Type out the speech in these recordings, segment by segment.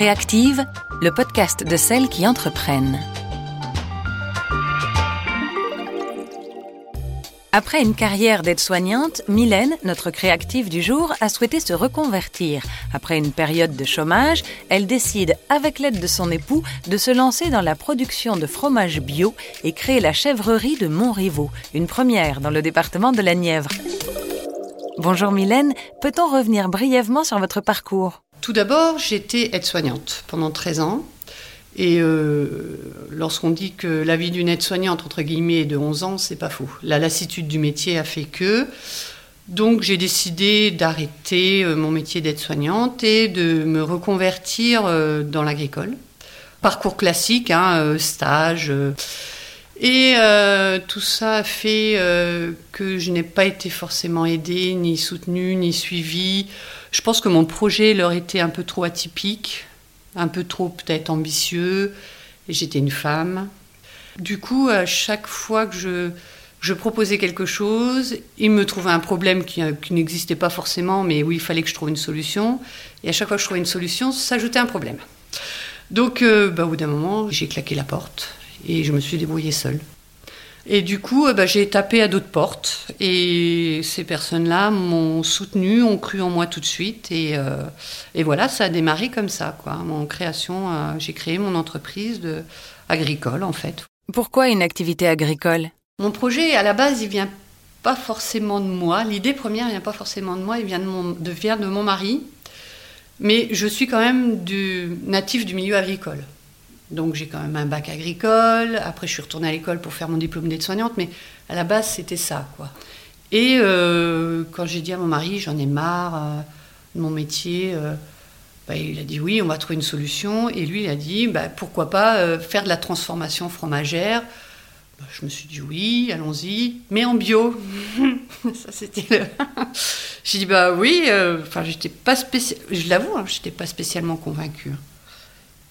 Créactive, le podcast de celles qui entreprennent. Après une carrière d'aide-soignante, Mylène, notre créative du jour, a souhaité se reconvertir. Après une période de chômage, elle décide, avec l'aide de son époux, de se lancer dans la production de fromage bio et créer la chèvrerie de Montriveau, une première dans le département de la Nièvre. Bonjour Mylène, peut-on revenir brièvement sur votre parcours? Tout d'abord, j'étais aide-soignante pendant 13 ans. Et euh, lorsqu'on dit que la vie d'une aide-soignante, entre guillemets, est de 11 ans, c'est pas faux. La lassitude du métier a fait que. Donc j'ai décidé d'arrêter euh, mon métier d'aide-soignante et de me reconvertir euh, dans l'agricole. Parcours classique, hein, stage. Et tout ça a fait que je n'ai pas été forcément aidée, ni soutenue, ni suivie. Je pense que mon projet leur était un peu trop atypique un peu trop peut-être ambitieux, j'étais une femme. Du coup, à chaque fois que je, proposais quelque chose, il me trouvait un problème qui, qui n'existait pas forcément, mais où il fallait que je trouve une solution. Et à chaque fois que je trouvais une solution, s'ajoutait un problème. Donc, euh, bah, au bout d'un moment, j'ai claqué la porte et je me suis débrouillée seule. Et du coup, euh, bah, j'ai tapé à d'autres portes. Et ces personnes-là m'ont soutenu, ont cru en moi tout de suite. Et, euh, et voilà, ça a démarré comme ça. Quoi. Mon création, euh, j'ai créé mon entreprise de, agricole, en fait. Pourquoi une activité agricole? Mon projet, à la base, il vient pas forcément de moi. L'idée première vient pas forcément de moi, il vient de mon, de, vient de mon mari. Mais je suis quand même du, natif du milieu agricole. Donc j'ai quand même un bac agricole. Après, je suis retournée à l'école pour faire mon diplôme d'aide-soignante, mais à la base, c'était ça, quoi. Et euh, quand j'ai dit à mon mari, j'en ai marre euh, de mon métier, euh, bah, il a dit oui, on va trouver une solution. Et lui, il a dit, bah, pourquoi pas faire de la transformation fromagère. Bah, je me suis dit oui, allons-y, mais en bio. ça, c'était le... j'ai dit bah oui. Enfin, j'étais pas spécial. Je l'avoue, hein, j'étais pas spécialement convaincue.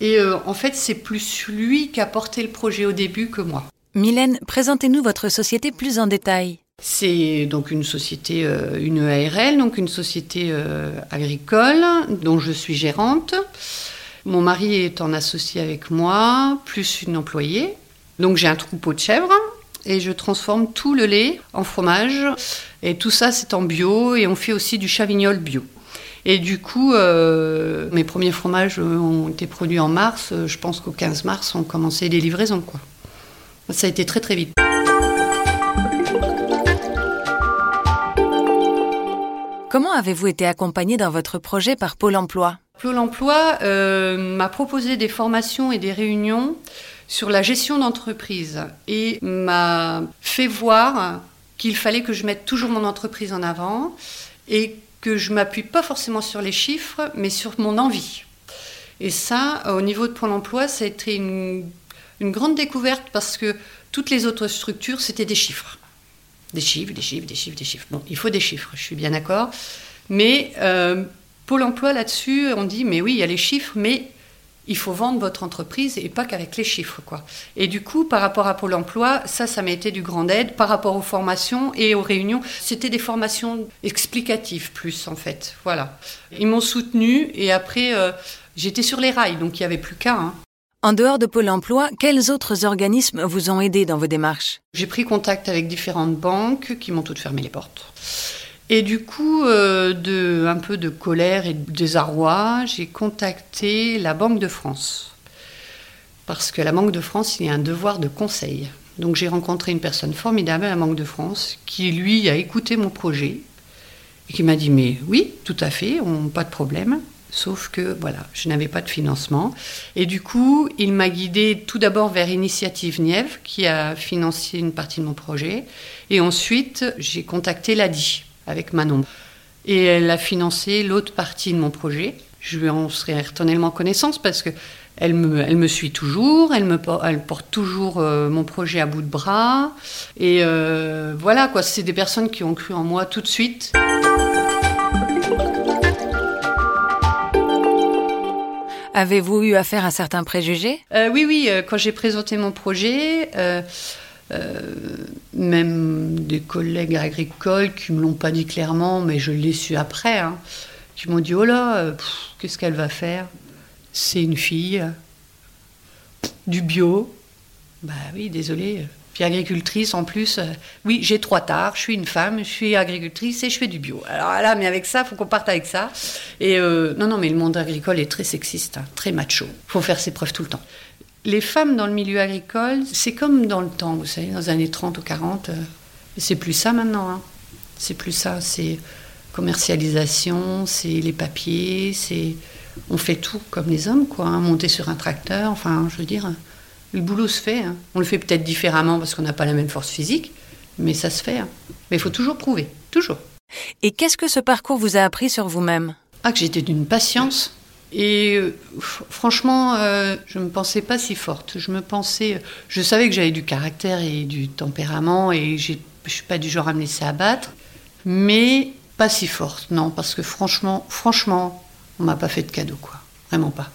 Et euh, en fait, c'est plus lui qui a porté le projet au début que moi. Mylène, présentez-nous votre société plus en détail. C'est donc une société, euh, une ARL, donc une société euh, agricole dont je suis gérante. Mon mari est en associé avec moi, plus une employée. Donc j'ai un troupeau de chèvres et je transforme tout le lait en fromage. Et tout ça, c'est en bio et on fait aussi du chavignol bio. Et du coup, euh, mes premiers fromages ont été produits en mars. Je pense qu'au 15 mars, on commençait les livraisons. Quoi. Ça a été très très vite. Comment avez-vous été accompagné dans votre projet par Pôle Emploi? Pôle Emploi euh, m'a proposé des formations et des réunions sur la gestion d'entreprise et m'a fait voir qu'il fallait que je mette toujours mon entreprise en avant et que je m'appuie pas forcément sur les chiffres, mais sur mon envie. Et ça, au niveau de Pôle emploi, ça a été une, grande découverte parce que toutes les autres structures, c'était des chiffres. Des chiffres, des chiffres, des chiffres, des chiffres. Bon, il faut des chiffres, je suis bien d'accord. Mais euh, Pôle emploi, là-dessus, on dit, mais oui, il y a les chiffres, mais il faut vendre votre entreprise et pas qu'avec les chiffres. quoi. Et du coup, par rapport à Pôle emploi, ça, ça m'a été du grand aide. Par rapport aux formations et aux réunions, c'était des formations explicatives plus, en fait. Voilà. Ils m'ont soutenu et après, euh, j'étais sur les rails, donc il n'y avait plus qu'à. Hein. En dehors de Pôle emploi, quels autres organismes vous ont aidé dans vos démarches? J'ai pris contact avec différentes banques qui m'ont toutes fermé les portes. Et du coup, euh, un peu de colère et de désarroi, j'ai contacté la Banque de France. Parce que la Banque de France, il y a un devoir de conseil. Donc j'ai rencontré une personne formidable à la Banque de France qui, lui, a écouté mon projet et qui m'a dit Mais oui, tout à fait, pas de problème. Sauf que voilà, je n'avais pas de financement. Et du coup, il m'a guidé tout d'abord vers Initiative Nièvre, qui a financé une partie de mon projet. Et ensuite, j'ai contacté l'ADI, avec Manon. Et elle a financé l'autre partie de mon projet. Je lui en serai éternellement connaissance parce que elle me, elle me suit toujours, elle, me, elle porte toujours euh, mon projet à bout de bras. Et euh, voilà, quoi, c'est des personnes qui ont cru en moi tout de suite. Avez-vous eu affaire à certains préjugés? Euh, Oui, oui, quand j'ai présenté mon projet, même des collègues agricoles qui me l'ont pas dit clairement, mais je l'ai su après, hein, qui m'ont dit oh là, euh, qu'est-ce qu'elle va faire? C'est une fille, du bio. Bah oui, désolé. Puis agricultrice en plus. euh, oui, j'ai trois tares, je suis une femme, je suis agricultrice et je fais du bio. Alors là, mais avec ça, faut qu'on parte avec ça. Et euh, non, non, mais le monde agricole est très sexiste, hein, très macho. faut faire ses preuves tout le temps. Les femmes dans le milieu agricole, c'est comme dans le temps, vous savez, dans les années 30 ou 40. euh, c'est plus ça maintenant. hein. C'est plus ça. C'est commercialisation, c'est les papiers, c'est. On fait tout comme les hommes, quoi. hein, monter sur un tracteur, enfin, je veux dire, le boulot se fait. hein. On le fait peut-être différemment parce qu'on n'a pas la même force physique, mais ça se fait. hein. Mais il faut toujours prouver, toujours. Et qu'est-ce que ce parcours vous a appris sur vous-même? Ah, que j'étais d'une patience. Et euh, franchement, euh, je ne me pensais pas si forte. Je me pensais. Je savais que j'avais du caractère et du tempérament et je ne suis pas du genre à me laisser abattre. Mais pas si forte, non, parce que franchement, franchement, on m'a pas fait de cadeau, quoi. Vraiment pas.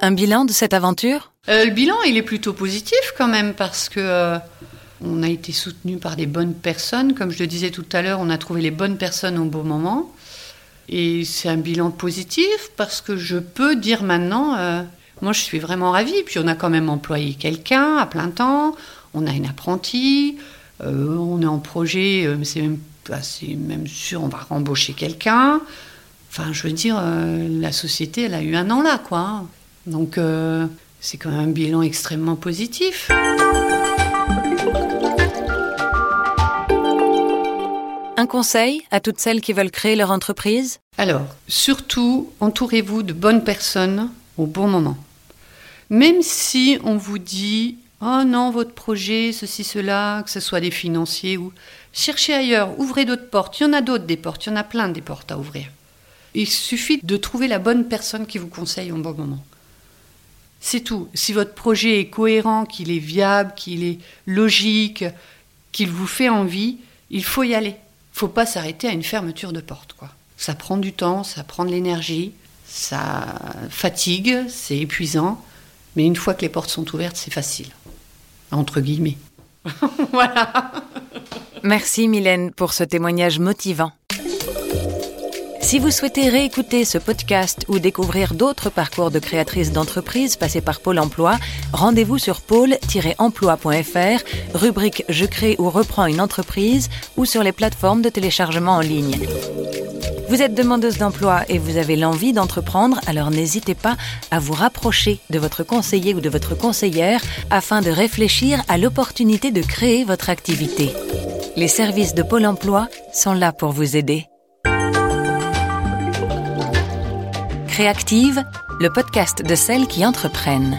Un bilan de cette aventure? Euh, le bilan, il est plutôt positif quand même parce que euh, on a été soutenu par des bonnes personnes. Comme je le disais tout à l'heure, on a trouvé les bonnes personnes au bon moment. Et c'est un bilan positif parce que je peux dire maintenant, euh, moi je suis vraiment ravie. Puis on a quand même employé quelqu'un à plein temps. On a une apprentie. euh, on est en projet, euh, c'est même, même sûr, on va rembaucher quelqu'un. Enfin, je veux dire, euh, la société, elle a eu un an là, quoi. Donc, c'est quand même un bilan extrêmement positif. Un conseil à toutes celles qui veulent créer leur entreprise? Alors, surtout, entourez-vous de bonnes personnes au bon moment. Même si on vous dit Oh non, votre projet, ceci, cela, que ce soit des financiers ou. Cherchez ailleurs, ouvrez d'autres portes. Il y en a d'autres des portes, il y en a plein des portes à ouvrir. Il suffit de trouver la bonne personne qui vous conseille au bon moment. C'est tout. Si votre projet est cohérent, qu'il est viable, qu'il est logique, qu'il vous fait envie, il faut y aller. Faut pas s'arrêter à une fermeture de porte, quoi. Ça prend du temps, ça prend de l'énergie, ça fatigue, c'est épuisant, mais une fois que les portes sont ouvertes, c'est facile. Entre guillemets. voilà. Merci Mylène pour ce témoignage motivant. Si vous souhaitez réécouter ce podcast ou découvrir d'autres parcours de créatrices d'entreprises passées par Pôle emploi, rendez-vous sur pôle-emploi.fr, rubrique Je crée ou reprends une entreprise ou sur les plateformes de téléchargement en ligne. Vous êtes demandeuse d'emploi et vous avez l'envie d'entreprendre, alors n'hésitez pas à vous rapprocher de votre conseiller ou de votre conseillère afin de réfléchir à l'opportunité de créer votre activité. Les services de Pôle emploi sont là pour vous aider. Créactive, le podcast de celles qui entreprennent.